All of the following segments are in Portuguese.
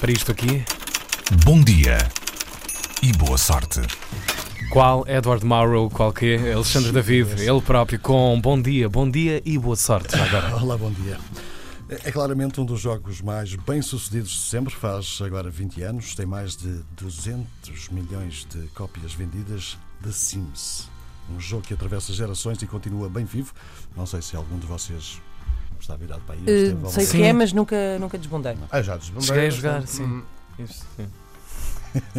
para isto aqui. Bom dia e boa sorte. Qual Edward Morrow, qual que é? Alexandre David, ele próprio, com bom dia, bom dia e boa sorte. Agora. Olá, bom dia. É claramente um dos jogos mais bem-sucedidos de sempre, faz agora 20 anos, tem mais de 200 milhões de cópias vendidas de Sims. Um jogo que atravessa gerações e continua bem vivo. Não sei se algum de vocês está virado para aí. Uh, sei o que é, mas nunca, nunca desbundei. Ah, já desbombei. Cheguei a jogar, sim. Isso, sim.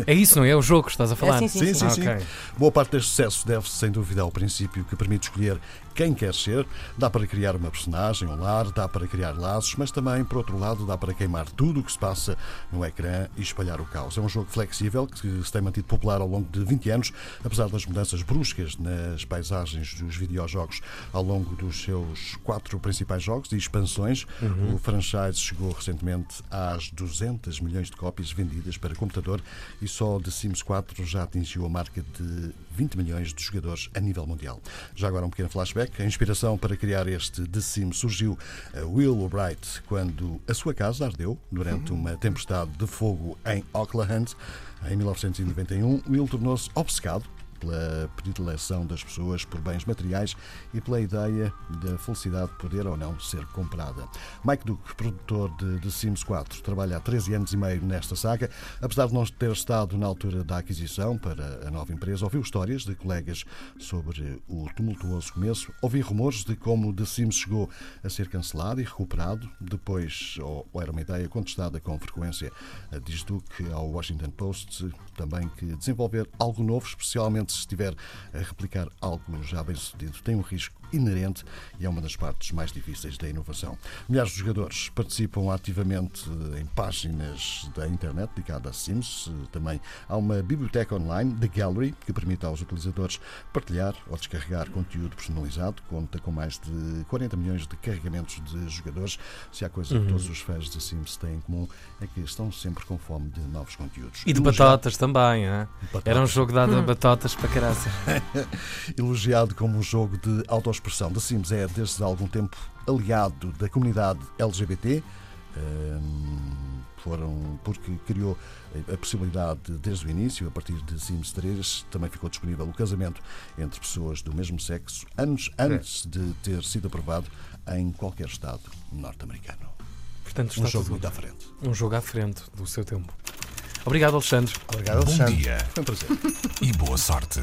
É isso, não é? É o jogo que estás a falar. É, sim, Sim, sim, Ah, sim. ok. Boa parte deste sucesso deve-se, sem dúvida, ao princípio que permite escolher quem quer ser. Dá para criar uma personagem, um lar, dá para criar laços, mas também, por outro lado, dá para queimar tudo o que se passa no ecrã e espalhar o caos. É um jogo flexível que se tem mantido popular ao longo de 20 anos, apesar das mudanças bruscas nas paisagens dos videojogos ao longo dos seus quatro principais jogos e expansões. O franchise chegou recentemente às 200 milhões de cópias vendidas para computador e só The Sims 4 já atingiu a marca de 20 milhões de jogadores a nível mundial. Já agora um pequeno flashback. A inspiração para criar este The Sims surgiu a Will Wright quando a sua casa ardeu durante uma tempestade de fogo em Auckland. Em 1991, Will tornou-se obcecado pela predileção das pessoas por bens materiais e pela ideia da felicidade poder ou não ser comprada. Mike Duke, produtor de The Sims 4, trabalha há 13 anos e meio nesta saga. Apesar de não ter estado na altura da aquisição para a nova empresa, ouviu histórias de colegas sobre o tumultuoso começo, ouvi rumores de como The Sims chegou a ser cancelado e recuperado, depois ou, ou era uma ideia contestada com frequência. Diz Duke ao Washington Post também que desenvolver algo novo, especialmente se estiver a replicar algo já bem sucedido, tem um risco inerente e é uma das partes mais difíceis da inovação. Milhares de jogadores participam ativamente em páginas da internet dedicadas a Sims. Também há uma biblioteca online, The Gallery, que permite aos utilizadores partilhar ou descarregar conteúdo personalizado. Conta com mais de 40 milhões de carregamentos de jogadores. Se há coisa que todos os fãs de Sims têm em comum é que estão sempre com fome de novos conteúdos. E de batatas também, hein? Batatas. Era um jogo dado a batatas para caraças. elogiado como um jogo de autoexpressão. The Sims é, desde há algum tempo, aliado da comunidade LGBT. Hum, foram porque criou a possibilidade, de, desde o início, a partir de Sims 3, também ficou disponível o casamento entre pessoas do mesmo sexo, anos antes de ter sido aprovado em qualquer Estado norte-americano. Portanto, Um jogo muito à frente. um jogo à frente do seu tempo. Obrigado, Alexandre. Obrigado, Bom Alexandre. dia Foi um prazer. e boa sorte.